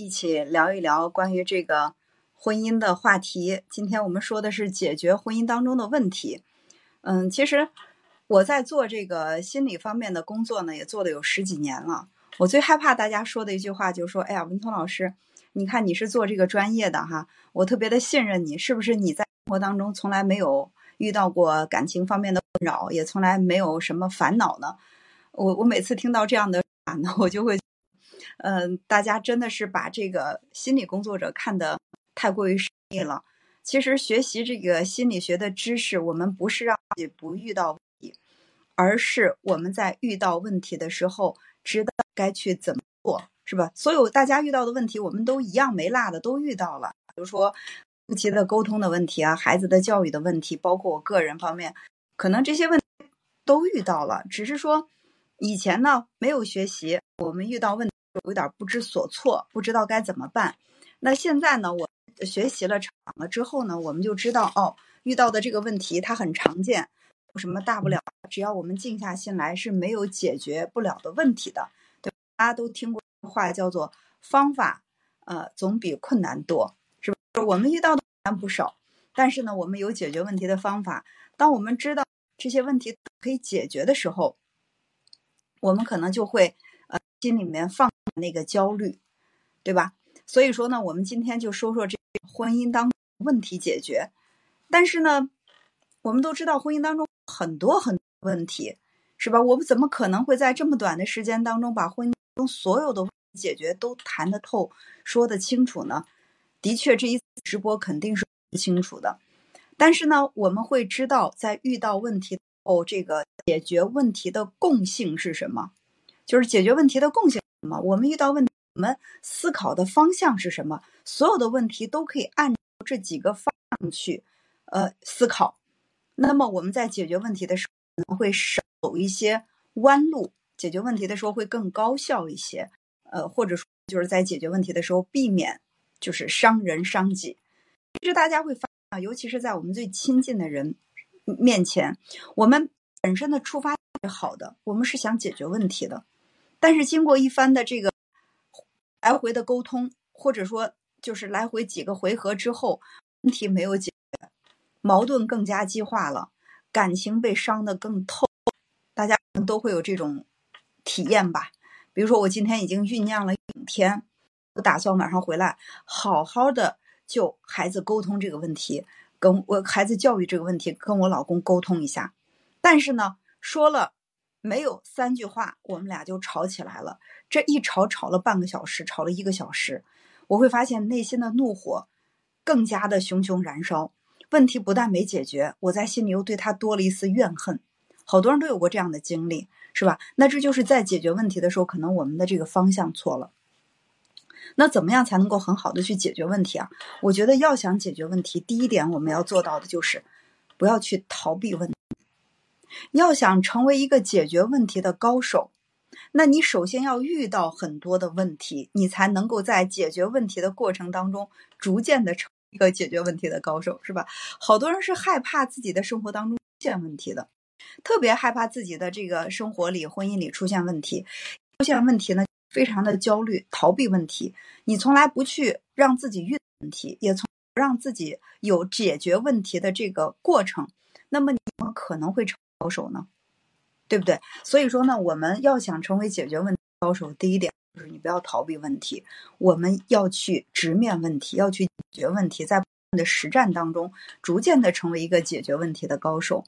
一起聊一聊关于这个婚姻的话题。今天我们说的是解决婚姻当中的问题。嗯，其实我在做这个心理方面的工作呢，也做了有十几年了。我最害怕大家说的一句话就是说：“哎呀，文通老师，你看你是做这个专业的哈，我特别的信任你，是不是你在生活当中从来没有遇到过感情方面的困扰，也从来没有什么烦恼呢？”我我每次听到这样的话呢，我就会。嗯，大家真的是把这个心理工作者看得太过于神秘了。其实学习这个心理学的知识，我们不是让自己不遇到问题，而是我们在遇到问题的时候，知道该去怎么做，是吧？所有大家遇到的问题，我们都一样没落的都遇到了。比如说夫妻的沟通的问题啊，孩子的教育的问题，包括我个人方面，可能这些问题都遇到了。只是说以前呢没有学习，我们遇到问。有点不知所措，不知道该怎么办。那现在呢？我学习了、长了之后呢，我们就知道哦，遇到的这个问题它很常见，有什么大不了？只要我们静下心来，是没有解决不了的问题的。对，大家都听过话叫做“方法，呃，总比困难多”，是吧？我们遇到的难不少，但是呢，我们有解决问题的方法。当我们知道这些问题可以解决的时候，我们可能就会心里面放。那个焦虑，对吧？所以说呢，我们今天就说说这婚姻当问题解决。但是呢，我们都知道婚姻当中很多很多问题，是吧？我们怎么可能会在这么短的时间当中把婚姻中所有的问题解决都谈得透、说得清楚呢？的确，这一次直播肯定是不清楚的。但是呢，我们会知道，在遇到问题后，这个解决问题的共性是什么？就是解决问题的共性。什么？我们遇到问题，我们思考的方向是什么？所有的问题都可以按这几个方向去，呃，思考。那么我们在解决问题的时候，可能会少走一些弯路，解决问题的时候会更高效一些。呃，或者说就是在解决问题的时候，避免就是伤人伤己。其实大家会发现，尤其是在我们最亲近的人面前，我们本身的出发是好的，我们是想解决问题的。但是经过一番的这个来回的沟通，或者说就是来回几个回合之后，问题没有解决，矛盾更加激化了，感情被伤得更透。大家都会有这种体验吧？比如说，我今天已经酝酿了一天，我打算晚上回来好好的就孩子沟通这个问题，跟我孩子教育这个问题，跟我老公沟通一下。但是呢，说了。没有三句话，我们俩就吵起来了。这一吵吵了半个小时，吵了一个小时。我会发现内心的怒火更加的熊熊燃烧。问题不但没解决，我在心里又对他多了一丝怨恨。好多人都有过这样的经历，是吧？那这就是在解决问题的时候，可能我们的这个方向错了。那怎么样才能够很好的去解决问题啊？我觉得要想解决问题，第一点我们要做到的就是不要去逃避问题。要想成为一个解决问题的高手，那你首先要遇到很多的问题，你才能够在解决问题的过程当中，逐渐的成一个解决问题的高手，是吧？好多人是害怕自己的生活当中出现问题的，特别害怕自己的这个生活里、婚姻里出现问题，出现问题呢，非常的焦虑，逃避问题。你从来不去让自己遇问题，也从不让自己有解决问题的这个过程，那么你们可能会成。高手呢，对不对？所以说呢，我们要想成为解决问题高手，第一点就是你不要逃避问题，我们要去直面问题，要去解决问题，在的实战当中，逐渐的成为一个解决问题的高手。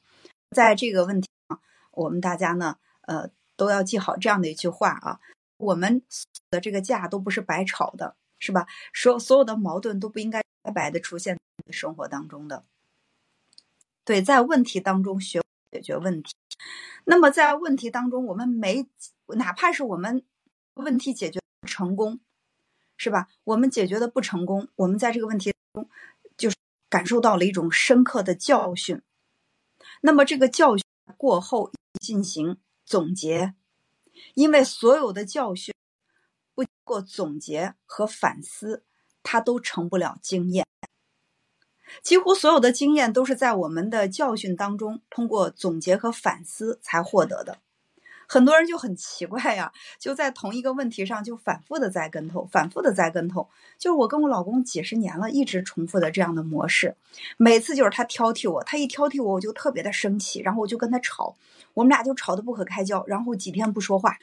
在这个问题上，我们大家呢，呃，都要记好这样的一句话啊：我们的这个架都不是白吵的，是吧？所所有的矛盾都不应该白白的出现在生活当中的。对，在问题当中学。解决问题，那么在问题当中，我们没哪怕是我们问题解决成功，是吧？我们解决的不成功，我们在这个问题中就是感受到了一种深刻的教训。那么这个教训过后进行总结，因为所有的教训不经过总结和反思，它都成不了经验。几乎所有的经验都是在我们的教训当中，通过总结和反思才获得的。很多人就很奇怪呀，就在同一个问题上就反复的栽跟头，反复的栽跟头。就是我跟我老公几十年了，一直重复的这样的模式，每次就是他挑剔我，他一挑剔我，我就特别的生气，然后我就跟他吵，我们俩就吵得不可开交，然后几天不说话，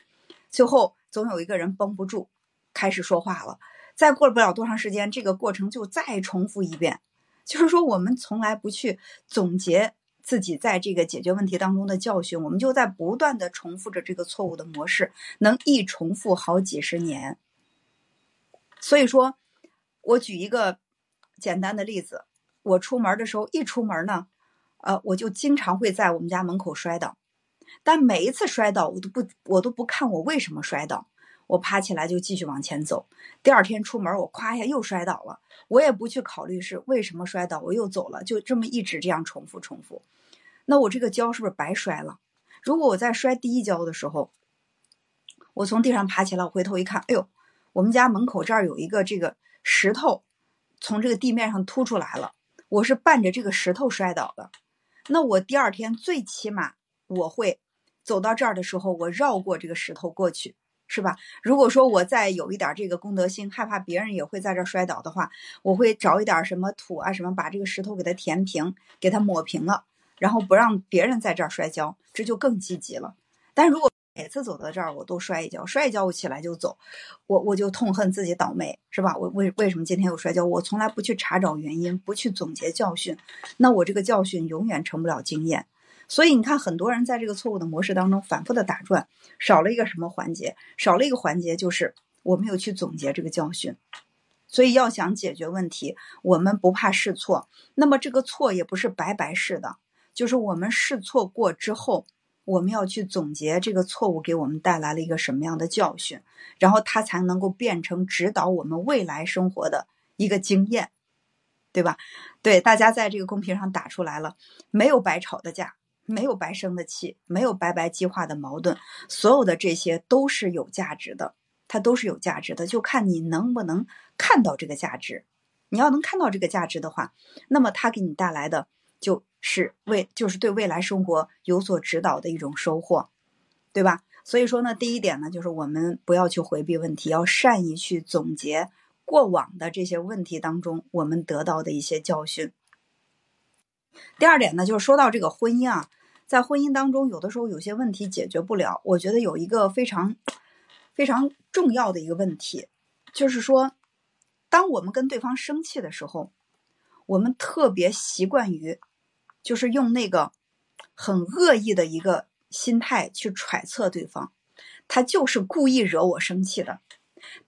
最后总有一个人绷不住，开始说话了。再过不了多长时间，这个过程就再重复一遍。就是说，我们从来不去总结。自己在这个解决问题当中的教训，我们就在不断的重复着这个错误的模式，能一重复好几十年。所以说，我举一个简单的例子，我出门的时候一出门呢，呃，我就经常会在我们家门口摔倒，但每一次摔倒，我都不我都不看我为什么摔倒，我爬起来就继续往前走。第二天出门，我咵一下又摔倒了，我也不去考虑是为什么摔倒，我又走了，就这么一直这样重复重复。那我这个跤是不是白摔了？如果我在摔第一跤的时候，我从地上爬起来，我回头一看，哎呦，我们家门口这儿有一个这个石头，从这个地面上凸出来了，我是伴着这个石头摔倒的。那我第二天最起码我会走到这儿的时候，我绕过这个石头过去，是吧？如果说我再有一点这个功德心，害怕别人也会在这摔倒的话，我会找一点什么土啊什么，把这个石头给它填平，给它抹平了。然后不让别人在这儿摔跤，这就更积极了。但如果每次走到这儿我都摔一跤，摔一跤我起来就走，我我就痛恨自己倒霉，是吧？我为为什么今天又摔跤？我从来不去查找原因，不去总结教训，那我这个教训永远成不了经验。所以你看，很多人在这个错误的模式当中反复的打转，少了一个什么环节？少了一个环节就是我没有去总结这个教训。所以要想解决问题，我们不怕试错，那么这个错也不是白白试的。就是我们试错过之后，我们要去总结这个错误给我们带来了一个什么样的教训，然后它才能够变成指导我们未来生活的一个经验，对吧？对，大家在这个公屏上打出来了，没有白吵的架，没有白生的气，没有白白激化的矛盾，所有的这些都是有价值的，它都是有价值的，就看你能不能看到这个价值。你要能看到这个价值的话，那么它给你带来的。就是为就是对未来生活有所指导的一种收获，对吧？所以说呢，第一点呢，就是我们不要去回避问题，要善于去总结过往的这些问题当中我们得到的一些教训。第二点呢，就是说到这个婚姻啊，在婚姻当中，有的时候有些问题解决不了，我觉得有一个非常非常重要的一个问题，就是说，当我们跟对方生气的时候，我们特别习惯于。就是用那个很恶意的一个心态去揣测对方，他就是故意惹我生气的，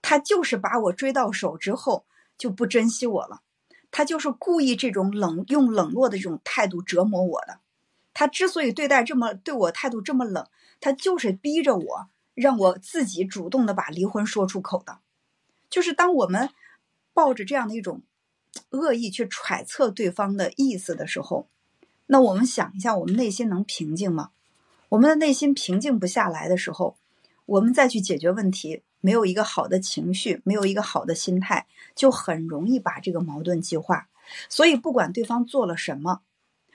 他就是把我追到手之后就不珍惜我了，他就是故意这种冷用冷落的这种态度折磨我的，他之所以对待这么对我态度这么冷，他就是逼着我让我自己主动的把离婚说出口的，就是当我们抱着这样的一种恶意去揣测对方的意思的时候。那我们想一下，我们内心能平静吗？我们的内心平静不下来的时候，我们再去解决问题，没有一个好的情绪，没有一个好的心态，就很容易把这个矛盾激化。所以，不管对方做了什么，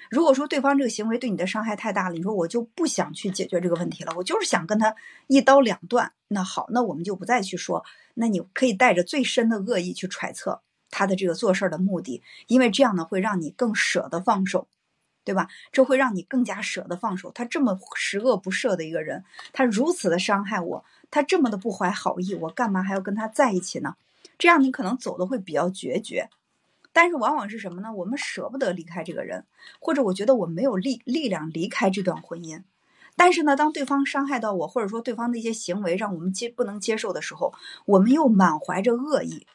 如果说对方这个行为对你的伤害太大了，你说我就不想去解决这个问题了，我就是想跟他一刀两断。那好，那我们就不再去说。那你可以带着最深的恶意去揣测他的这个做事的目的，因为这样呢，会让你更舍得放手。对吧？这会让你更加舍得放手。他这么十恶不赦的一个人，他如此的伤害我，他这么的不怀好意，我干嘛还要跟他在一起呢？这样你可能走的会比较决绝。但是往往是什么呢？我们舍不得离开这个人，或者我觉得我没有力力量离开这段婚姻。但是呢，当对方伤害到我，或者说对方的一些行为让我们接不能接受的时候，我们又满怀着恶意，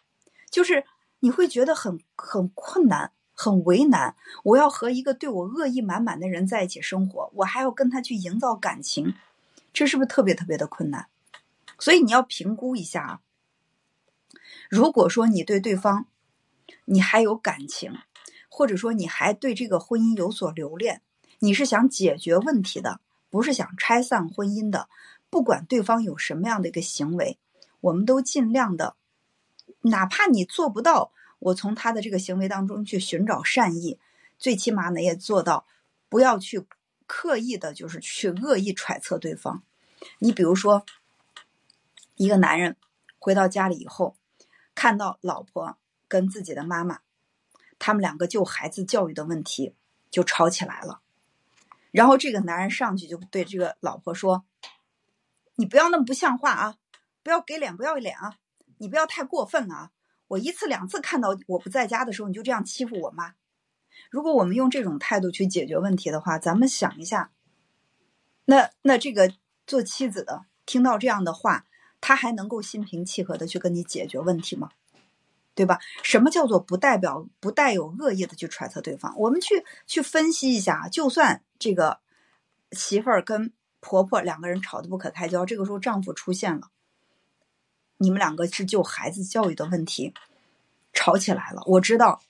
就是你会觉得很很困难。很为难，我要和一个对我恶意满满的人在一起生活，我还要跟他去营造感情，这是不是特别特别的困难？所以你要评估一下啊。如果说你对对方，你还有感情，或者说你还对这个婚姻有所留恋，你是想解决问题的，不是想拆散婚姻的。不管对方有什么样的一个行为，我们都尽量的，哪怕你做不到。我从他的这个行为当中去寻找善意，最起码呢也做到不要去刻意的，就是去恶意揣测对方。你比如说，一个男人回到家里以后，看到老婆跟自己的妈妈，他们两个就孩子教育的问题就吵起来了。然后这个男人上去就对这个老婆说：“你不要那么不像话啊，不要给脸不要脸啊，你不要太过分了啊！我一次两次看到我不在家的时候，你就这样欺负我妈。如果我们用这种态度去解决问题的话，咱们想一下，那那这个做妻子的听到这样的话，他还能够心平气和的去跟你解决问题吗？对吧？什么叫做不代表不带有恶意的去揣测对方？我们去去分析一下，就算。这个媳妇儿跟婆婆两个人吵得不可开交，这个时候丈夫出现了，你们两个是就孩子教育的问题吵起来了。我知道，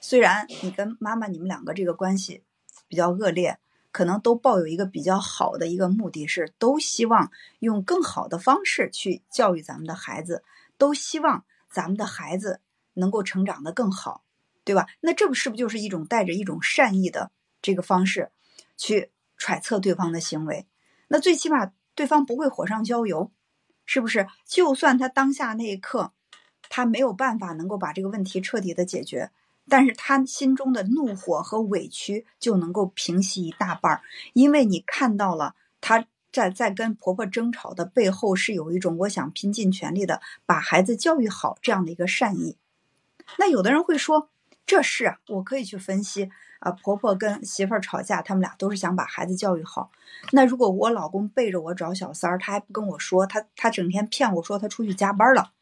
虽然你跟妈妈你们两个这个关系比较恶劣，可能都抱有一个比较好的一个目的是，都希望用更好的方式去教育咱们的孩子，都希望咱们的孩子能够成长的更好，对吧？那这不是不是就是一种带着一种善意的这个方式？去揣测对方的行为，那最起码对方不会火上浇油，是不是？就算他当下那一刻，他没有办法能够把这个问题彻底的解决，但是他心中的怒火和委屈就能够平息一大半儿，因为你看到了他在在跟婆婆争吵的背后是有一种我想拼尽全力的把孩子教育好这样的一个善意。那有的人会说，这是我可以去分析。啊，婆婆跟媳妇儿吵架，他们俩都是想把孩子教育好。那如果我老公背着我找小三儿，他还不跟我说，他他整天骗我说他出去加班了，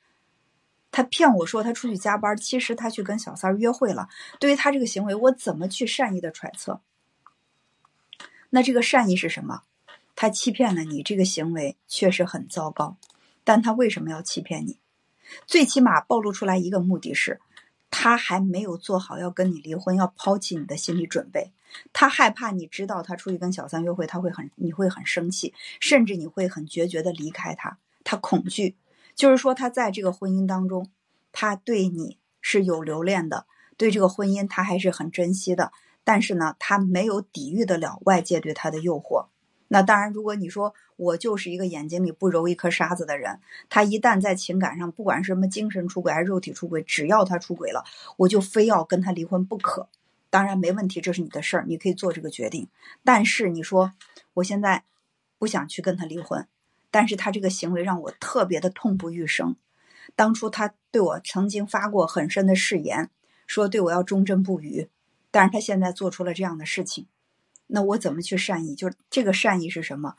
他骗我说他出去加班，其实他去跟小三儿约会了。对于他这个行为，我怎么去善意的揣测？那这个善意是什么？他欺骗了你，这个行为确实很糟糕。但他为什么要欺骗你？最起码暴露出来一个目的是。他还没有做好要跟你离婚、要抛弃你的心理准备，他害怕你知道他出去跟小三约会，他会很你会很生气，甚至你会很决绝的离开他。他恐惧，就是说他在这个婚姻当中，他对你是有留恋的，对这个婚姻他还是很珍惜的，但是呢，他没有抵御得了外界对他的诱惑。那当然，如果你说我就是一个眼睛里不揉一颗沙子的人，他一旦在情感上，不管是什么精神出轨还是肉体出轨，只要他出轨了，我就非要跟他离婚不可。当然没问题，这是你的事儿，你可以做这个决定。但是你说我现在不想去跟他离婚，但是他这个行为让我特别的痛不欲生。当初他对我曾经发过很深的誓言，说对我要忠贞不渝，但是他现在做出了这样的事情。那我怎么去善意？就是这个善意是什么？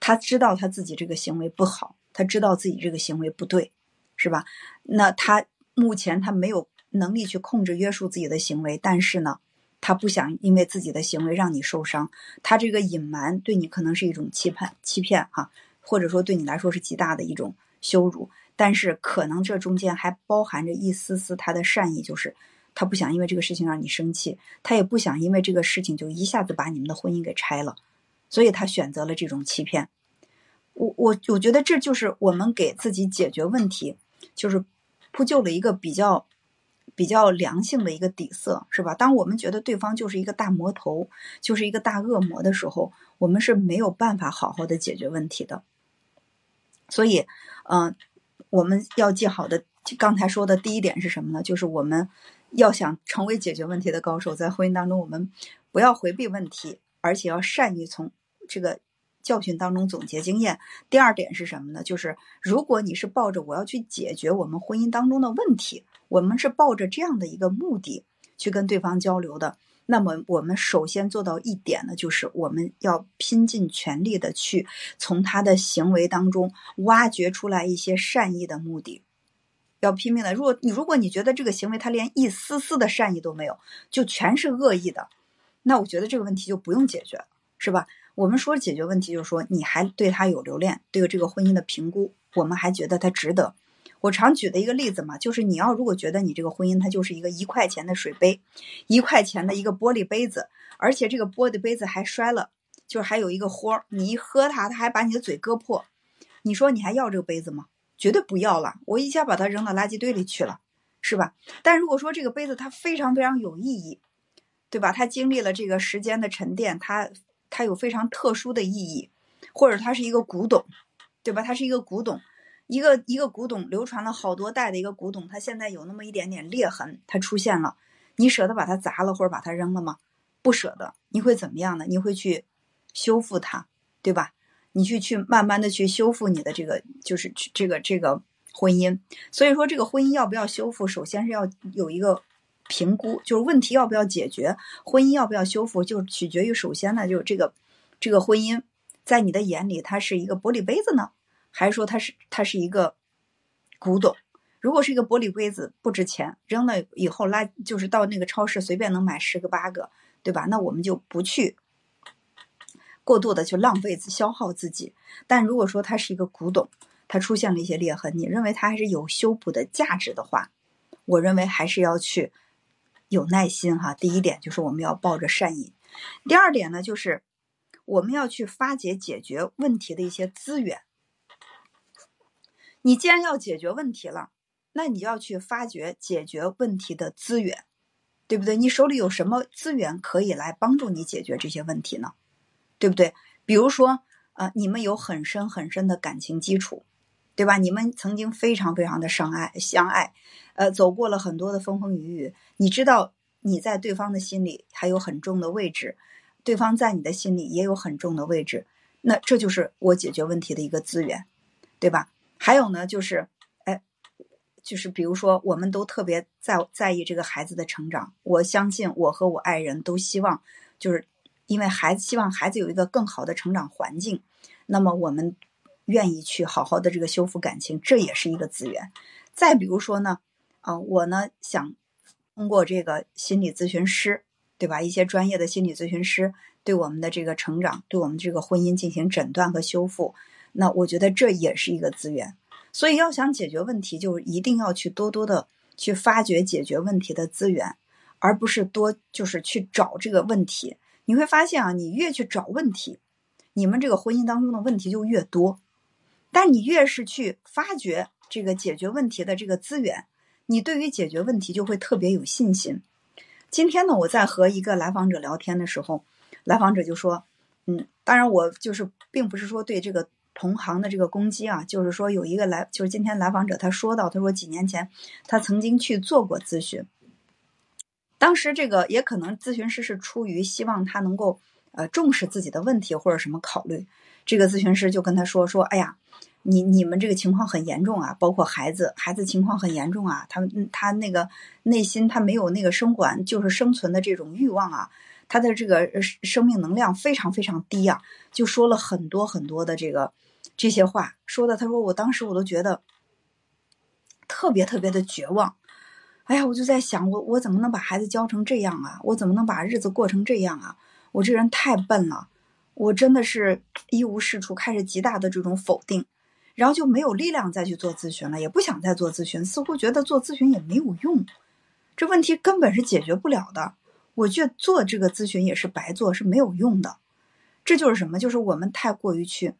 他知道他自己这个行为不好，他知道自己这个行为不对，是吧？那他目前他没有能力去控制约束自己的行为，但是呢，他不想因为自己的行为让你受伤。他这个隐瞒对你可能是一种欺骗，欺骗哈，或者说对你来说是极大的一种羞辱。但是可能这中间还包含着一丝丝他的善意，就是。他不想因为这个事情让你生气，他也不想因为这个事情就一下子把你们的婚姻给拆了，所以他选择了这种欺骗。我我我觉得这就是我们给自己解决问题，就是铺就了一个比较比较良性的一个底色，是吧？当我们觉得对方就是一个大魔头，就是一个大恶魔的时候，我们是没有办法好好的解决问题的。所以，嗯，我们要记好的，刚才说的第一点是什么呢？就是我们。要想成为解决问题的高手，在婚姻当中，我们不要回避问题，而且要善于从这个教训当中总结经验。第二点是什么呢？就是如果你是抱着我要去解决我们婚姻当中的问题，我们是抱着这样的一个目的去跟对方交流的，那么我们首先做到一点呢，就是我们要拼尽全力的去从他的行为当中挖掘出来一些善意的目的。要拼命的。如果你如果你觉得这个行为他连一丝丝的善意都没有，就全是恶意的，那我觉得这个问题就不用解决，是吧？我们说解决问题，就是说你还对他有留恋，对这个婚姻的评估，我们还觉得他值得。我常举的一个例子嘛，就是你要如果觉得你这个婚姻它就是一个一块钱的水杯，一块钱的一个玻璃杯子，而且这个玻璃杯子还摔了，就是还有一个豁儿，你一喝它，它还把你的嘴割破，你说你还要这个杯子吗？绝对不要了，我一下把它扔到垃圾堆里去了，是吧？但如果说这个杯子它非常非常有意义，对吧？它经历了这个时间的沉淀，它它有非常特殊的意义，或者它是一个古董，对吧？它是一个古董，一个一个古董流传了好多代的一个古董，它现在有那么一点点裂痕，它出现了，你舍得把它砸了或者把它扔了吗？不舍得，你会怎么样呢？你会去修复它，对吧？你去去慢慢的去修复你的这个，就是这个这个婚姻。所以说，这个婚姻要不要修复，首先是要有一个评估，就是问题要不要解决，婚姻要不要修复，就取决于首先呢，就是这个这个婚姻在你的眼里，它是一个玻璃杯子呢，还是说它是它是一个古董？如果是一个玻璃杯子，不值钱，扔了以后拉就是到那个超市随便能买十个八个。对吧？那我们就不去过度的去浪费、消耗自己。但如果说它是一个古董，它出现了一些裂痕，你认为它还是有修补的价值的话，我认为还是要去有耐心哈。第一点就是我们要抱着善意，第二点呢就是我们要去发掘解决问题的一些资源。你既然要解决问题了，那你要去发掘解决问题的资源。对不对？你手里有什么资源可以来帮助你解决这些问题呢？对不对？比如说，呃，你们有很深很深的感情基础，对吧？你们曾经非常非常的相爱相爱，呃，走过了很多的风风雨雨。你知道你在对方的心里还有很重的位置，对方在你的心里也有很重的位置。那这就是我解决问题的一个资源，对吧？还有呢，就是。哎就是比如说，我们都特别在在意这个孩子的成长。我相信我和我爱人都希望，就是因为孩子希望孩子有一个更好的成长环境，那么我们愿意去好好的这个修复感情，这也是一个资源。再比如说呢，啊，我呢想通过这个心理咨询师，对吧？一些专业的心理咨询师对我们的这个成长，对我们这个婚姻进行诊断和修复，那我觉得这也是一个资源。所以要想解决问题，就一定要去多多的去发掘解决问题的资源，而不是多就是去找这个问题。你会发现啊，你越去找问题，你们这个婚姻当中的问题就越多。但你越是去发掘这个解决问题的这个资源，你对于解决问题就会特别有信心。今天呢，我在和一个来访者聊天的时候，来访者就说：“嗯，当然我就是并不是说对这个。”同行的这个攻击啊，就是说有一个来，就是今天来访者他说到，他说几年前他曾经去做过咨询，当时这个也可能咨询师是出于希望他能够呃重视自己的问题或者什么考虑，这个咨询师就跟他说说，哎呀，你你们这个情况很严重啊，包括孩子，孩子情况很严重啊，他他那个内心他没有那个生还就是生存的这种欲望啊。他的这个生命能量非常非常低啊，就说了很多很多的这个这些话，说的他说我当时我都觉得特别特别的绝望，哎呀，我就在想我我怎么能把孩子教成这样啊？我怎么能把日子过成这样啊？我这人太笨了，我真的是一无是处，开始极大的这种否定，然后就没有力量再去做咨询了，也不想再做咨询，似乎觉得做咨询也没有用，这问题根本是解决不了的。我觉得做这个咨询也是白做，是没有用的。这就是什么？就是我们太过于去，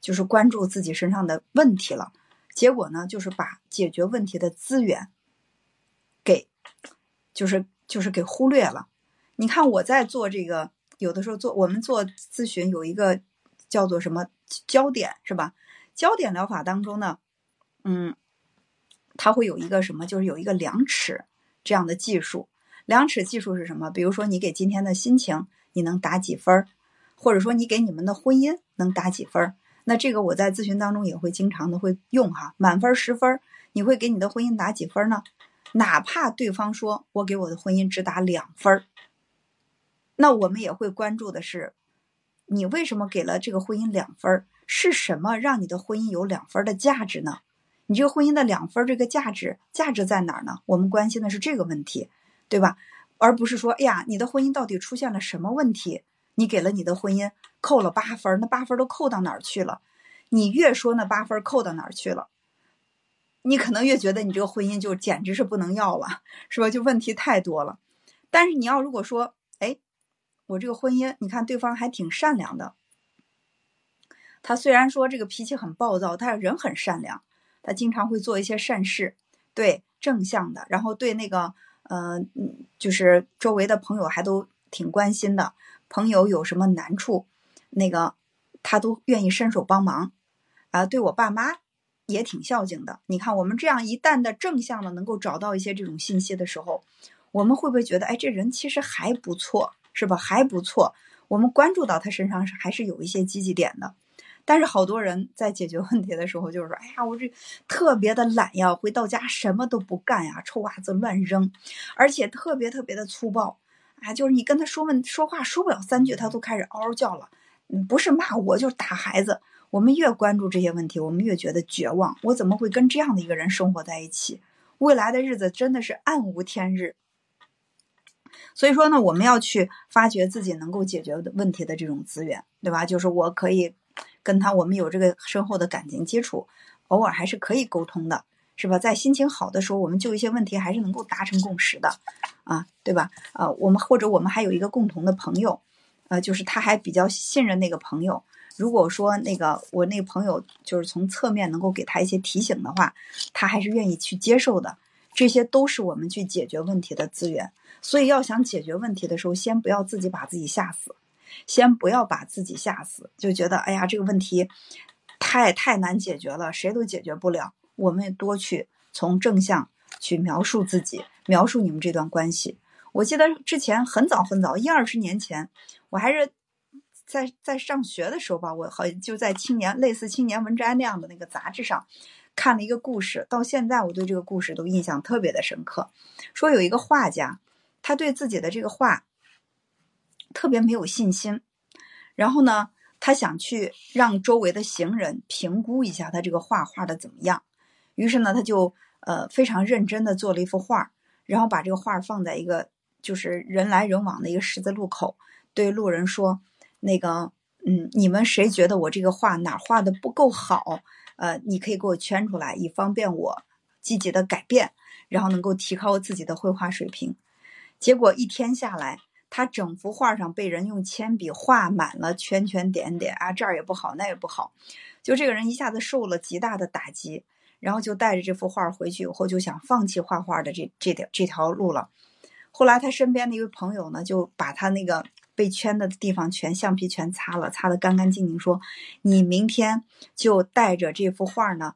就是关注自己身上的问题了。结果呢，就是把解决问题的资源，就是就是给忽略了。你看我在做这个，有的时候做我们做咨询有一个叫做什么焦点是吧？焦点疗法当中呢，嗯，它会有一个什么？就是有一个量尺这样的技术。量尺技术是什么？比如说，你给今天的心情，你能打几分儿？或者说，你给你们的婚姻能打几分儿？那这个我在咨询当中也会经常的会用哈。满分十分，你会给你的婚姻打几分呢？哪怕对方说我给我的婚姻只打两分儿，那我们也会关注的是，你为什么给了这个婚姻两分儿？是什么让你的婚姻有两分的价值呢？你这个婚姻的两分这个价值价值在哪儿呢？我们关心的是这个问题。对吧？而不是说，哎呀，你的婚姻到底出现了什么问题？你给了你的婚姻扣了八分，那八分都扣到哪儿去了？你越说那八分扣到哪儿去了，你可能越觉得你这个婚姻就简直是不能要了，是吧？就问题太多了。但是你要如果说，哎，我这个婚姻，你看对方还挺善良的，他虽然说这个脾气很暴躁，但是人很善良，他经常会做一些善事，对正向的，然后对那个。嗯嗯，就是周围的朋友还都挺关心的。朋友有什么难处，那个他都愿意伸手帮忙，啊，对我爸妈也挺孝敬的。你看，我们这样一旦的正向的能够找到一些这种信息的时候，我们会不会觉得，哎，这人其实还不错，是吧？还不错。我们关注到他身上是还是有一些积极点的。但是好多人在解决问题的时候，就是说，哎呀，我这特别的懒呀，回到家什么都不干呀，臭袜子乱扔，而且特别特别的粗暴，啊，就是你跟他说问说话说不了三句，他都开始嗷嗷叫了，不是骂我就是打孩子。我们越关注这些问题，我们越觉得绝望。我怎么会跟这样的一个人生活在一起？未来的日子真的是暗无天日。所以说呢，我们要去发掘自己能够解决问题的这种资源，对吧？就是我可以。跟他，我们有这个深厚的感情基础，偶尔还是可以沟通的，是吧？在心情好的时候，我们就一些问题还是能够达成共识的，啊，对吧？啊，我们或者我们还有一个共同的朋友，呃，就是他还比较信任那个朋友。如果说那个我那个朋友就是从侧面能够给他一些提醒的话，他还是愿意去接受的。这些都是我们去解决问题的资源。所以要想解决问题的时候，先不要自己把自己吓死。先不要把自己吓死，就觉得哎呀，这个问题太太难解决了，谁都解决不了。我们多去从正向去描述自己，描述你们这段关系。我记得之前很早很早，一二十年前，我还是在在上学的时候吧，我好像就在青年类似青年文摘那样的那个杂志上看了一个故事，到现在我对这个故事都印象特别的深刻。说有一个画家，他对自己的这个画。特别没有信心，然后呢，他想去让周围的行人评估一下他这个画画的怎么样。于是呢，他就呃非常认真的做了一幅画，然后把这个画放在一个就是人来人往的一个十字路口，对路人说：“那个，嗯，你们谁觉得我这个画哪画的不够好？呃，你可以给我圈出来，以方便我积极的改变，然后能够提高自己的绘画水平。”结果一天下来。他整幅画上被人用铅笔画满了圈圈点点啊，这儿也不好，那也不好，就这个人一下子受了极大的打击，然后就带着这幅画回去以后就想放弃画画的这这条这条路了。后来他身边的一位朋友呢，就把他那个被圈的地方全橡皮全擦了，擦得干干净净，说：“你明天就带着这幅画呢，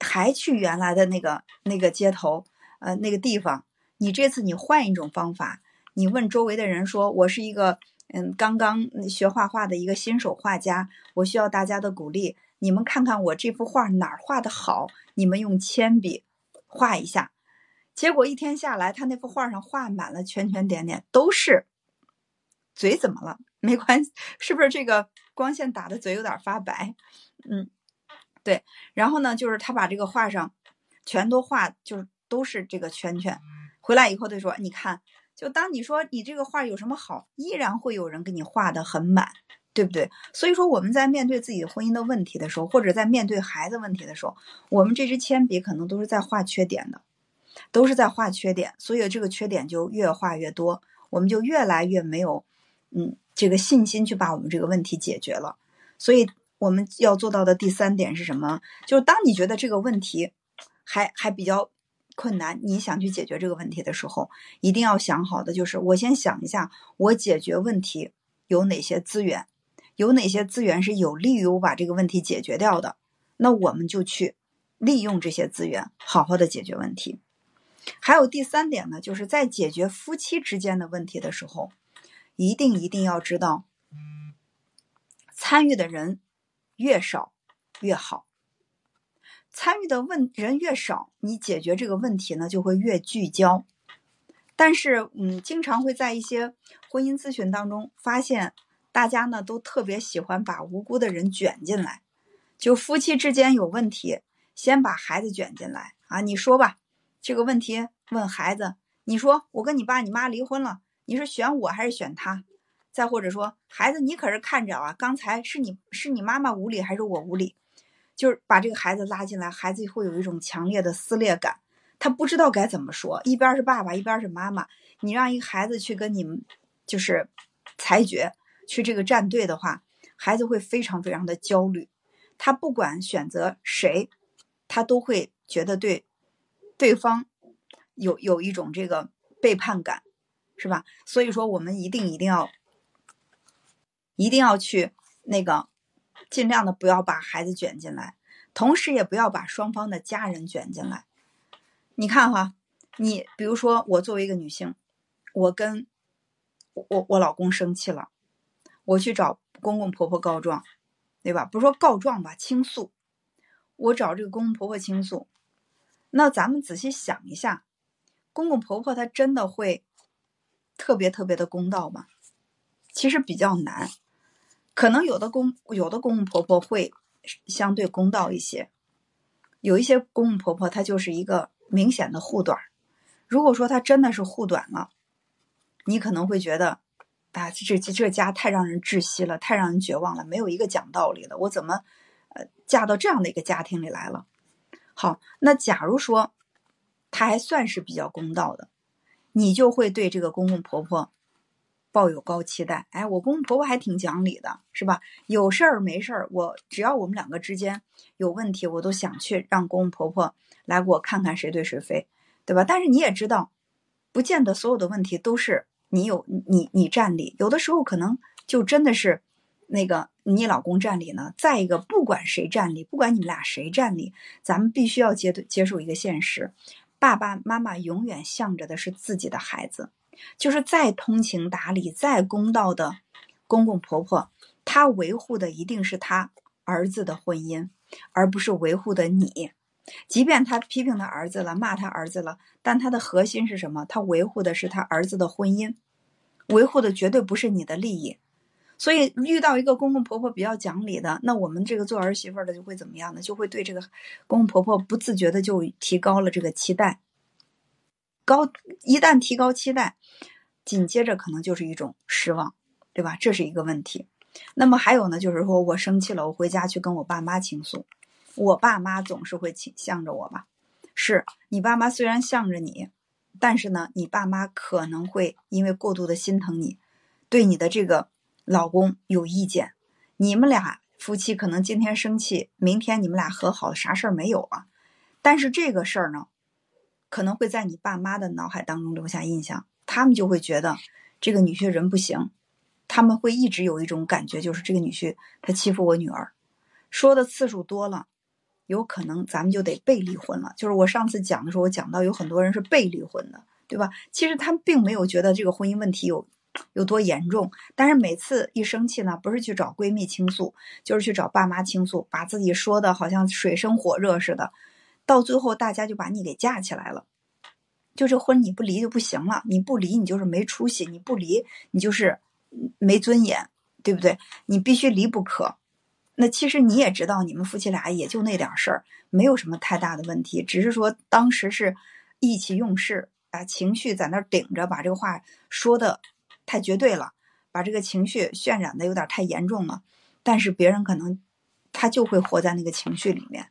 还去原来的那个那个街头，呃，那个地方，你这次你换一种方法。”你问周围的人说：“我是一个嗯，刚刚学画画的一个新手画家，我需要大家的鼓励。你们看看我这幅画哪儿画的好，你们用铅笔画一下。”结果一天下来，他那幅画上画满了圈圈点点，都是嘴怎么了？没关系，是不是这个光线打的嘴有点发白？嗯，对。然后呢，就是他把这个画上全都画，就是都是这个圈圈。回来以后，他说：“你看。”就当你说你这个画有什么好，依然会有人给你画的很满，对不对？所以说我们在面对自己婚姻的问题的时候，或者在面对孩子问题的时候，我们这支铅笔可能都是在画缺点的，都是在画缺点，所以这个缺点就越画越多，我们就越来越没有，嗯，这个信心去把我们这个问题解决了。所以我们要做到的第三点是什么？就是当你觉得这个问题还还比较。困难，你想去解决这个问题的时候，一定要想好的就是，我先想一下，我解决问题有哪些资源，有哪些资源是有利于我把这个问题解决掉的，那我们就去利用这些资源，好好的解决问题。还有第三点呢，就是在解决夫妻之间的问题的时候，一定一定要知道，参与的人越少越好。参与的问人越少，你解决这个问题呢就会越聚焦。但是，嗯，经常会在一些婚姻咨询当中发现，大家呢都特别喜欢把无辜的人卷进来。就夫妻之间有问题，先把孩子卷进来啊！你说吧，这个问题问孩子，你说我跟你爸你妈离婚了，你是选我还是选他？再或者说，孩子，你可是看着啊，刚才是你是你妈妈无理还是我无理？就是把这个孩子拉进来，孩子会有一种强烈的撕裂感，他不知道该怎么说，一边是爸爸，一边是妈妈，你让一个孩子去跟你们就是裁决，去这个站队的话，孩子会非常非常的焦虑，他不管选择谁，他都会觉得对对方有有一种这个背叛感，是吧？所以说，我们一定一定要一定要去那个。尽量的不要把孩子卷进来，同时也不要把双方的家人卷进来。你看哈，你比如说我作为一个女性，我跟我我老公生气了，我去找公公婆婆告状，对吧？不是说告状吧，倾诉。我找这个公公婆婆倾诉，那咱们仔细想一下，公公婆婆他真的会特别特别的公道吗？其实比较难，可能有的公有的公公婆婆会相对公道一些，有一些公公婆婆他就是一个明显的护短。如果说他真的是护短了，你可能会觉得啊，这这这家太让人窒息了，太让人绝望了，没有一个讲道理的，我怎么呃？嫁到这样的一个家庭里来了，好，那假如说他还算是比较公道的，你就会对这个公公婆婆抱有高期待。哎，我公公婆婆还挺讲理的，是吧？有事儿没事儿，我只要我们两个之间有问题，我都想去让公公婆婆来给我看看谁对谁非，对吧？但是你也知道，不见得所有的问题都是你有你你占理，有的时候可能就真的是。那个你老公占理呢？再一个，不管谁占理，不管你们俩谁占理，咱们必须要接接受一个现实：爸爸妈妈永远向着的是自己的孩子。就是再通情达理、再公道的公公婆婆，他维护的一定是他儿子的婚姻，而不是维护的你。即便他批评他儿子了、骂他儿子了，但他的核心是什么？他维护的是他儿子的婚姻，维护的绝对不是你的利益。所以遇到一个公公婆婆比较讲理的，那我们这个做儿媳妇的就会怎么样呢？就会对这个公公婆婆不自觉的就提高了这个期待。高一旦提高期待，紧接着可能就是一种失望，对吧？这是一个问题。那么还有呢，就是说我生气了，我回家去跟我爸妈倾诉，我爸妈总是会倾向着我吧？是你爸妈虽然向着你，但是呢，你爸妈可能会因为过度的心疼你，对你的这个。老公有意见，你们俩夫妻可能今天生气，明天你们俩和好，啥事儿没有啊。但是这个事儿呢，可能会在你爸妈的脑海当中留下印象，他们就会觉得这个女婿人不行，他们会一直有一种感觉，就是这个女婿他欺负我女儿，说的次数多了，有可能咱们就得被离婚了。就是我上次讲的时候，我讲到有很多人是被离婚的，对吧？其实他们并没有觉得这个婚姻问题有。有多严重？但是每次一生气呢，不是去找闺蜜倾诉，就是去找爸妈倾诉，把自己说的好像水深火热似的。到最后，大家就把你给架起来了。就这婚你不离就不行了，你不离你就是没出息，你不离你就是没尊严，对不对？你必须离不可。那其实你也知道，你们夫妻俩也就那点事儿，没有什么太大的问题，只是说当时是意气用事啊，情绪在那顶着，把这个话说的。太绝对了，把这个情绪渲染的有点太严重了，但是别人可能他就会活在那个情绪里面，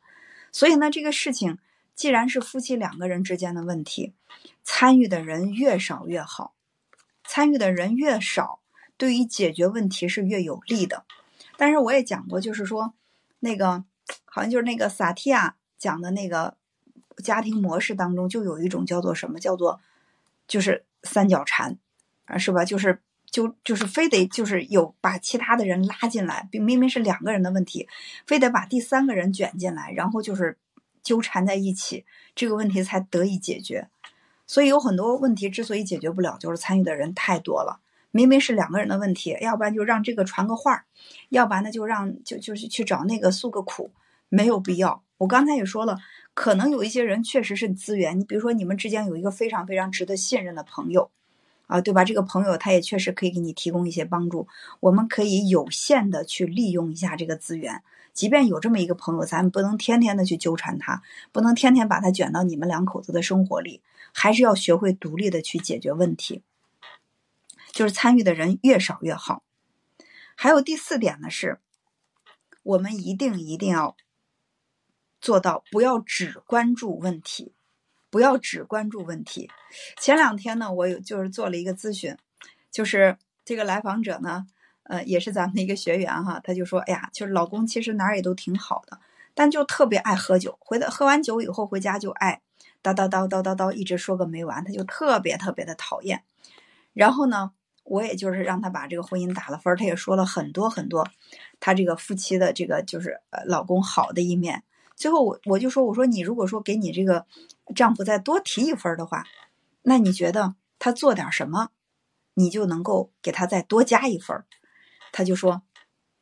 所以呢，这个事情既然是夫妻两个人之间的问题，参与的人越少越好，参与的人越少，对于解决问题是越有利的。但是我也讲过，就是说那个好像就是那个萨提亚讲的那个家庭模式当中，就有一种叫做什么叫做就是三角缠。啊，是吧？就是就就是非得就是有把其他的人拉进来，明明是两个人的问题，非得把第三个人卷进来，然后就是纠缠在一起，这个问题才得以解决。所以有很多问题之所以解决不了，就是参与的人太多了。明明是两个人的问题，要不然就让这个传个话要不然呢就让就就是去找那个诉个苦，没有必要。我刚才也说了，可能有一些人确实是资源，你比如说你们之间有一个非常非常值得信任的朋友。啊，对吧？这个朋友他也确实可以给你提供一些帮助，我们可以有限的去利用一下这个资源。即便有这么一个朋友，咱们不能天天的去纠缠他，不能天天把他卷到你们两口子的生活里，还是要学会独立的去解决问题。就是参与的人越少越好。还有第四点呢，是我们一定一定要做到不要只关注问题。不要只关注问题。前两天呢，我有就是做了一个咨询，就是这个来访者呢，呃，也是咱们的一个学员哈，他就说，哎呀，就是老公其实哪儿也都挺好的，但就特别爱喝酒，回到喝完酒以后回家就爱叨叨叨叨叨叨，一直说个没完，他就特别特别的讨厌。然后呢，我也就是让他把这个婚姻打了分儿，他也说了很多很多，他这个夫妻的这个就是呃老公好的一面。最后我我就说，我说你如果说给你这个丈夫再多提一分的话，那你觉得他做点什么，你就能够给他再多加一分？他就说，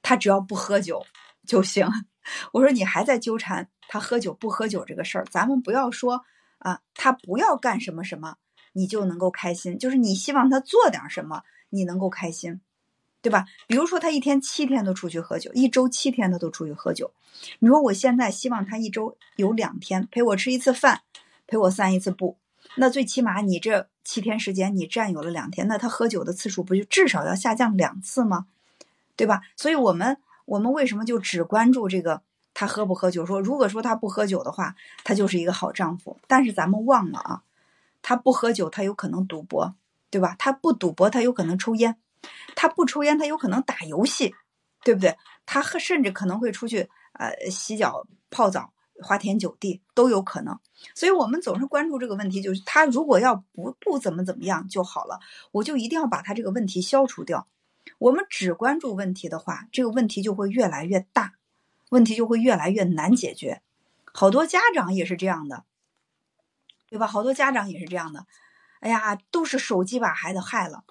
他只要不喝酒就行。我说你还在纠缠他喝酒不喝酒这个事儿，咱们不要说啊，他不要干什么什么，你就能够开心。就是你希望他做点什么，你能够开心，对吧？比如说他一天七天都出去喝酒，一周七天他都出去喝酒。你说我现在希望他一周有两天陪我吃一次饭，陪我散一次步，那最起码你这七天时间你占有了两天，那他喝酒的次数不就至少要下降两次吗？对吧？所以我们。我们为什么就只关注这个他喝不喝酒？说如果说他不喝酒的话，他就是一个好丈夫。但是咱们忘了啊，他不喝酒，他有可能赌博，对吧？他不赌博，他有可能抽烟；他不抽烟，他有可能打游戏，对不对？他甚至可能会出去呃洗脚、泡澡、花天酒地都有可能。所以我们总是关注这个问题，就是他如果要不不怎么怎么样就好了，我就一定要把他这个问题消除掉。我们只关注问题的话，这个问题就会越来越大，问题就会越来越难解决。好多家长也是这样的，对吧？好多家长也是这样的。哎呀，都是手机把孩子害了，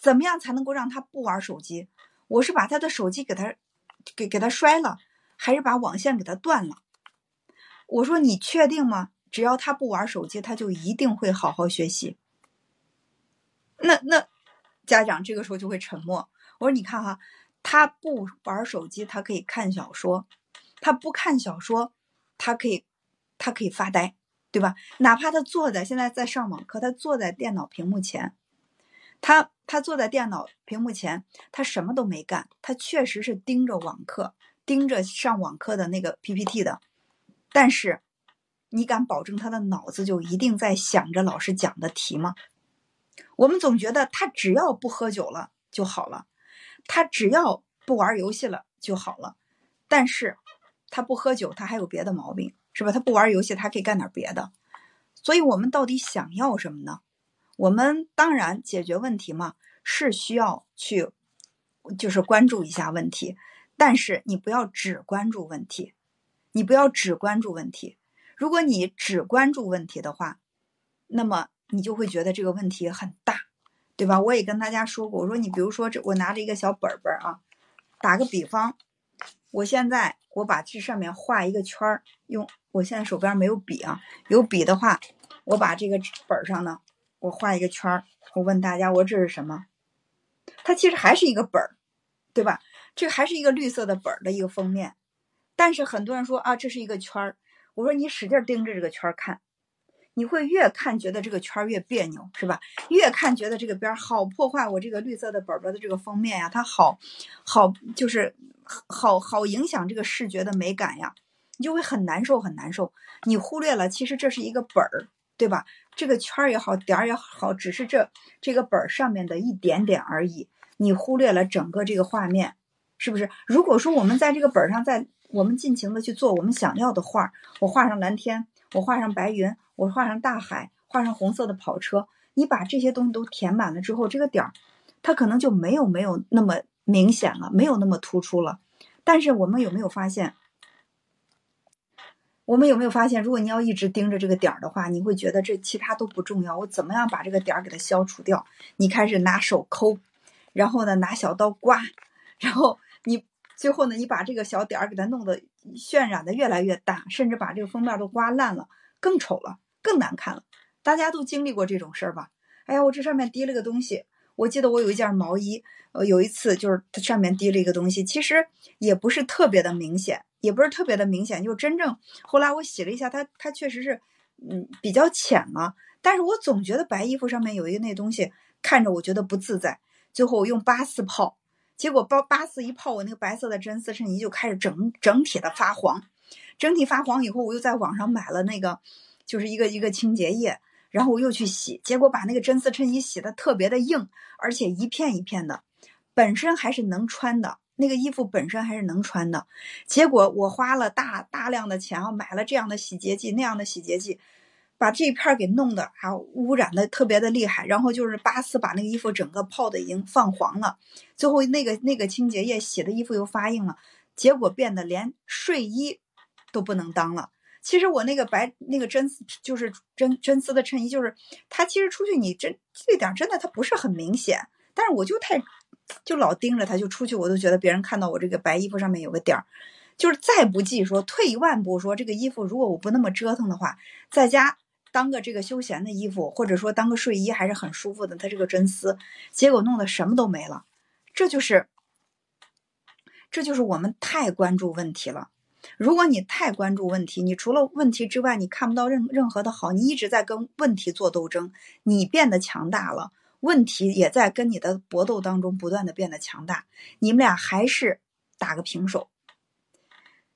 怎么样才能够让他不玩手机？我是把他的手机给他给给他摔了，还是把网线给他断了？我说你确定吗？只要他不玩手机，他就一定会好好学习。那那家长这个时候就会沉默。我说你看哈，他不玩手机，他可以看小说；他不看小说，他可以，他可以发呆，对吧？哪怕他坐在现在在上网课，他坐在电脑屏幕前，他他坐在电脑屏幕前，他什么都没干，他确实是盯着网课，盯着上网课的那个 PPT 的。但是，你敢保证他的脑子就一定在想着老师讲的题吗？我们总觉得他只要不喝酒了就好了。他只要不玩游戏了就好了，但是他不喝酒，他还有别的毛病，是吧？他不玩游戏，他可以干点别的。所以，我们到底想要什么呢？我们当然解决问题嘛，是需要去，就是关注一下问题。但是你不要只关注问题，你不要只关注问题。如果你只关注问题的话，那么你就会觉得这个问题很大。对吧？我也跟大家说过，我说你比如说这，我拿着一个小本本啊，打个比方，我现在我把这上面画一个圈儿，用我现在手边没有笔啊，有笔的话，我把这个本上呢，我画一个圈儿，我问大家，我这是什么？它其实还是一个本儿，对吧？这还是一个绿色的本儿的一个封面，但是很多人说啊，这是一个圈儿，我说你使劲盯着这个圈儿看。你会越看觉得这个圈儿越别扭，是吧？越看觉得这个边儿好破坏我这个绿色的本本的这个封面呀，它好，好就是好好影响这个视觉的美感呀，你就会很难受，很难受。你忽略了，其实这是一个本儿，对吧？这个圈儿也好，点儿也好，只是这这个本儿上面的一点点而已。你忽略了整个这个画面，是不是？如果说我们在这个本上，在我们尽情的去做我们想要的画，我画上蓝天，我画上白云。我画上大海，画上红色的跑车，你把这些东西都填满了之后，这个点儿，它可能就没有没有那么明显了，没有那么突出了。但是我们有没有发现？我们有没有发现，如果你要一直盯着这个点儿的话，你会觉得这其他都不重要。我怎么样把这个点儿给它消除掉？你开始拿手抠，然后呢拿小刀刮，然后你最后呢你把这个小点儿给它弄得渲染的越来越大，甚至把这个封面都刮烂了，更丑了。更难看了，大家都经历过这种事儿吧？哎呀，我这上面滴了个东西。我记得我有一件毛衣，呃，有一次就是它上面滴了一个东西，其实也不是特别的明显，也不是特别的明显，就真正后来我洗了一下，它它确实是嗯比较浅了。但是我总觉得白衣服上面有一个那东西，看着我觉得不自在。最后我用八四泡，结果八八四一泡，我那个白色的真丝衬衣就开始整整体的发黄，整体发黄以后，我又在网上买了那个。就是一个一个清洁液，然后我又去洗，结果把那个真丝衬衣洗的特别的硬，而且一片一片的，本身还是能穿的，那个衣服本身还是能穿的，结果我花了大大量的钱啊，买了这样的洗洁剂那样的洗洁剂，把这一片给弄的啊污染的特别的厉害，然后就是八四把那个衣服整个泡的已经泛黄了，最后那个那个清洁液洗的衣服又发硬了，结果变得连睡衣都不能当了。其实我那个白那个真丝就是真真丝的衬衣，就是它其实出去你真这点真的它不是很明显，但是我就太就老盯着他，就出去我都觉得别人看到我这个白衣服上面有个点儿。就是再不济说，退一万步说，这个衣服如果我不那么折腾的话，在家当个这个休闲的衣服，或者说当个睡衣还是很舒服的。它这个真丝，结果弄得什么都没了，这就是，这就是我们太关注问题了。如果你太关注问题，你除了问题之外，你看不到任任何的好，你一直在跟问题做斗争，你变得强大了，问题也在跟你的搏斗当中不断的变得强大，你们俩还是打个平手。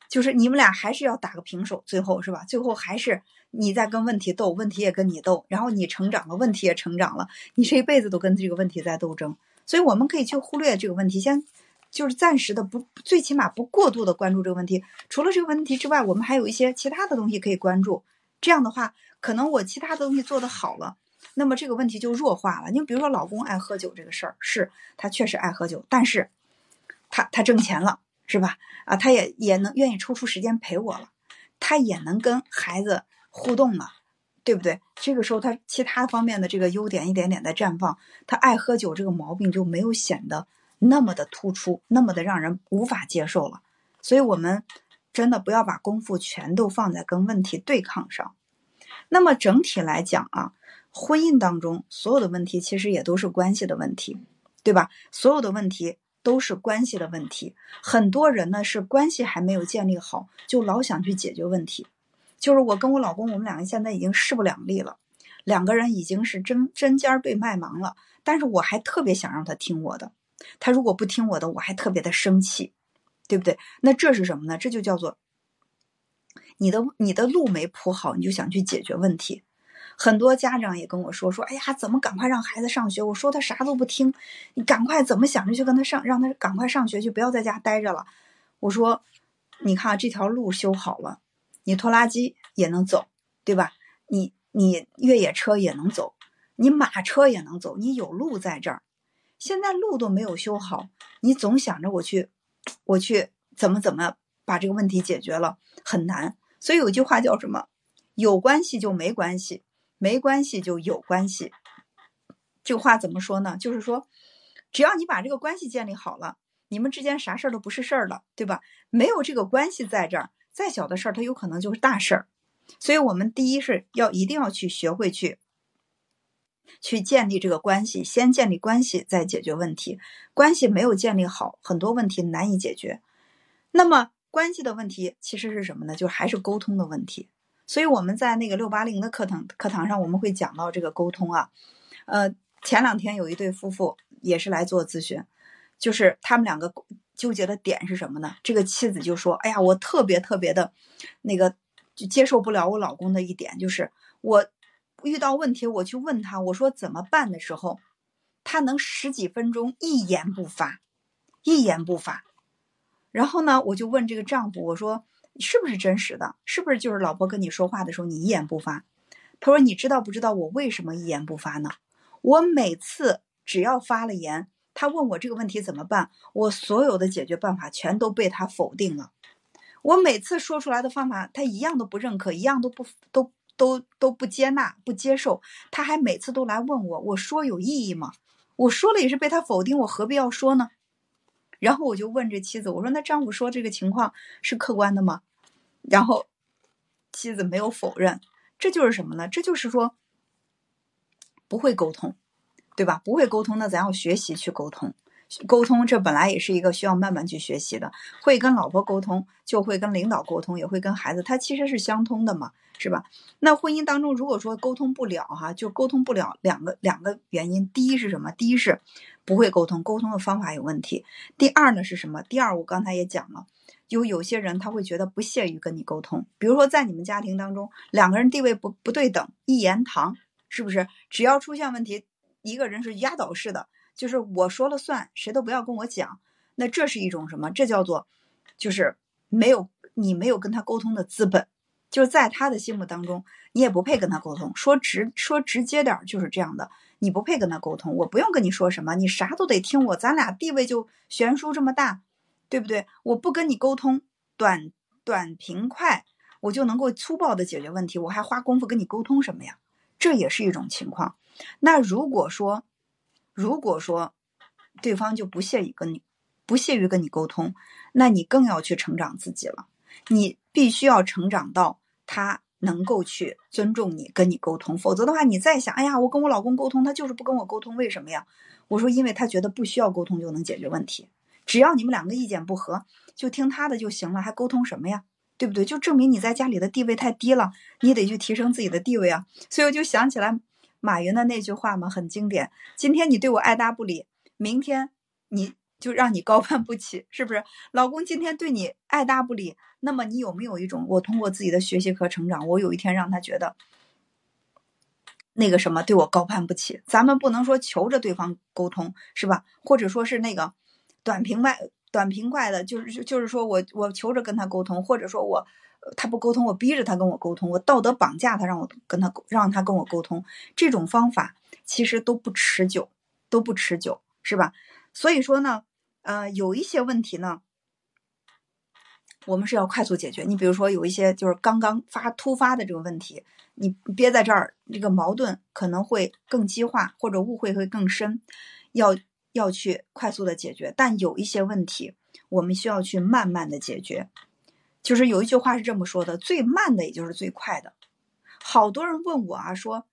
就是你们俩还是要打个平手，最后是吧？最后还是你在跟问题斗，问题也跟你斗，然后你成长了，问题也成长了，你这一辈子都跟这个问题在斗争。所以我们可以去忽略这个问题，先就是暂时的不，最起码不过度的关注这个问题。除了这个问题之外，我们还有一些其他的东西可以关注。这样的话，可能我其他的东西做得好了，那么这个问题就弱化了。你比如说，老公爱喝酒这个事儿，是他确实爱喝酒，但是他他挣钱了。是吧？啊，他也也能愿意抽出时间陪我了，他也能跟孩子互动了，对不对？这个时候他其他方面的这个优点一点点的绽放，他爱喝酒这个毛病就没有显得那么的突出，那么的让人无法接受了。所以，我们真的不要把功夫全都放在跟问题对抗上。那么整体来讲啊，婚姻当中所有的问题其实也都是关系的问题，对吧？所有的问题。都是关系的问题，很多人呢是关系还没有建立好，就老想去解决问题。就是我跟我老公，我们两个现在已经势不两立了，两个人已经是针针尖对麦芒了。但是我还特别想让他听我的，他如果不听我的，我还特别的生气，对不对？那这是什么呢？这就叫做你的你的路没铺好，你就想去解决问题。很多家长也跟我说说，哎呀，怎么赶快让孩子上学？我说他啥都不听，你赶快怎么想着去跟他上，让他赶快上学去，不要在家待着了。我说，你看这条路修好了，你拖拉机也能走，对吧？你你越野车也能走，你马车也能走，你有路在这儿。现在路都没有修好，你总想着我去，我去怎么怎么把这个问题解决了，很难。所以有句话叫什么？有关系就没关系。没关系就有关系，这话怎么说呢？就是说，只要你把这个关系建立好了，你们之间啥事儿都不是事儿了，对吧？没有这个关系在这儿，再小的事儿它有可能就是大事儿。所以，我们第一是要一定要去学会去，去建立这个关系，先建立关系再解决问题。关系没有建立好，很多问题难以解决。那么，关系的问题其实是什么呢？就还是沟通的问题。所以我们在那个六八零的课堂课堂上，我们会讲到这个沟通啊。呃，前两天有一对夫妇也是来做咨询，就是他们两个纠结的点是什么呢？这个妻子就说：“哎呀，我特别特别的，那个就接受不了我老公的一点，就是我遇到问题我去问他，我说怎么办的时候，他能十几分钟一言不发，一言不发。然后呢，我就问这个丈夫，我说。”是不是真实的？是不是就是老婆跟你说话的时候你一言不发？他说：“你知道不知道我为什么一言不发呢？我每次只要发了言，他问我这个问题怎么办，我所有的解决办法全都被他否定了。我每次说出来的方法，他一样都不认可，一样都不都都都不接纳、不接受。他还每次都来问我，我说有意义吗？我说了也是被他否定，我何必要说呢？”然后我就问这妻子，我说：“那丈夫说这个情况是客观的吗？”然后妻子没有否认，这就是什么呢？这就是说不会沟通，对吧？不会沟通，那咱要学习去沟通。沟通这本来也是一个需要慢慢去学习的。会跟老婆沟通，就会跟领导沟通，也会跟孩子，它其实是相通的嘛，是吧？那婚姻当中如果说沟通不了，哈，就沟通不了两个两个原因。第一是什么？第一是。不会沟通，沟通的方法有问题。第二呢是什么？第二我刚才也讲了，有有些人他会觉得不屑于跟你沟通。比如说在你们家庭当中，两个人地位不不对等，一言堂，是不是？只要出现问题，一个人是压倒式的，就是我说了算，谁都不要跟我讲。那这是一种什么？这叫做，就是没有你没有跟他沟通的资本，就是在他的心目当中，你也不配跟他沟通。说直说直接点就是这样的，你不配跟他沟通。我不用跟你说什么，你啥都得听我，咱俩地位就悬殊这么大，对不对？我不跟你沟通，短短平快，我就能够粗暴的解决问题，我还花功夫跟你沟通什么呀？这也是一种情况。那如果说，如果说对方就不屑于跟你，不屑于跟你沟通，那你更要去成长自己了。你必须要成长到他能够去尊重你，跟你沟通，否则的话，你再想，哎呀，我跟我老公沟通，他就是不跟我沟通，为什么呀？我说，因为他觉得不需要沟通就能解决问题，只要你们两个意见不合，就听他的就行了，还沟通什么呀？对不对？就证明你在家里的地位太低了，你得去提升自己的地位啊。所以我就想起来马云的那句话嘛，很经典：今天你对我爱答不理，明天你。就让你高攀不起，是不是？老公今天对你爱答不理，那么你有没有一种我通过自己的学习和成长，我有一天让他觉得那个什么对我高攀不起？咱们不能说求着对方沟通，是吧？或者说是那个短平快、短平快的，就是就是说我我求着跟他沟通，或者说我他不沟通，我逼着他跟我沟通，我道德绑架他，让我跟他让他跟我沟通，这种方法其实都不持久，都不持久，是吧？所以说呢。呃，有一些问题呢，我们是要快速解决。你比如说，有一些就是刚刚发突发的这个问题，你憋在这儿，这个矛盾可能会更激化，或者误会会更深，要要去快速的解决。但有一些问题，我们需要去慢慢的解决。就是有一句话是这么说的：最慢的也就是最快的。好多人问我啊，说，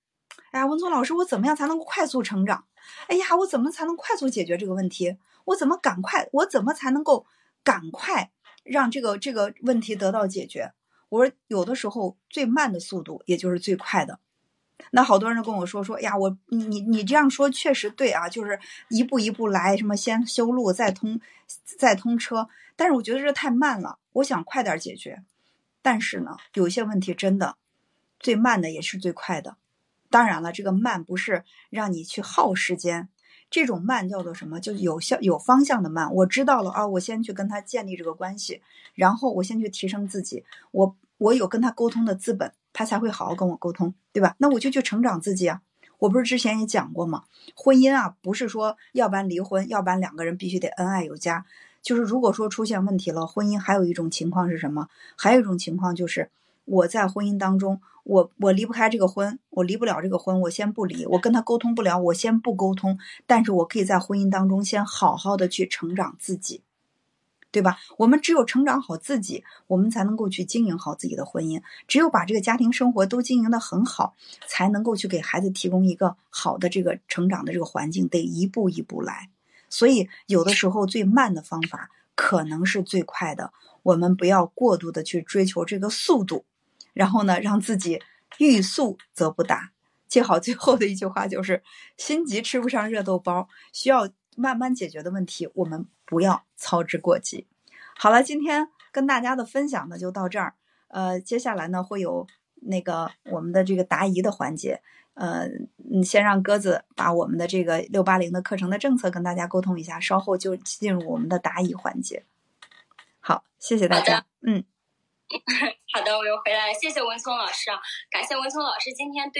哎呀，文聪老师，我怎么样才能够快速成长？哎呀，我怎么才能快速解决这个问题？我怎么赶快？我怎么才能够赶快让这个这个问题得到解决？我说，有的时候最慢的速度也就是最快的。那好多人都跟我说说呀，我你你你这样说确实对啊，就是一步一步来，什么先修路再通再通车。但是我觉得这太慢了，我想快点解决。但是呢，有些问题真的最慢的也是最快的。当然了，这个慢不是让你去耗时间。这种慢叫做什么？就有效、有方向的慢。我知道了啊，我先去跟他建立这个关系，然后我先去提升自己。我我有跟他沟通的资本，他才会好好跟我沟通，对吧？那我就去成长自己啊。我不是之前也讲过吗？婚姻啊，不是说要不然离婚，要不然两个人必须得恩爱有加。就是如果说出现问题了，婚姻还有一种情况是什么？还有一种情况就是我在婚姻当中。我我离不开这个婚，我离不了这个婚，我先不离。我跟他沟通不了，我先不沟通。但是我可以在婚姻当中先好好的去成长自己，对吧？我们只有成长好自己，我们才能够去经营好自己的婚姻。只有把这个家庭生活都经营的很好，才能够去给孩子提供一个好的这个成长的这个环境。得一步一步来。所以有的时候最慢的方法可能是最快的。我们不要过度的去追求这个速度。然后呢，让自己欲速则不达。记好最后的一句话，就是心急吃不上热豆包，需要慢慢解决的问题，我们不要操之过急。好了，今天跟大家的分享呢就到这儿。呃，接下来呢会有那个我们的这个答疑的环节。呃，先让鸽子把我们的这个六八零的课程的政策跟大家沟通一下，稍后就进入我们的答疑环节。好，谢谢大家。嗯。好的，我又回来了，谢谢文聪老师啊，感谢文聪老师今天对。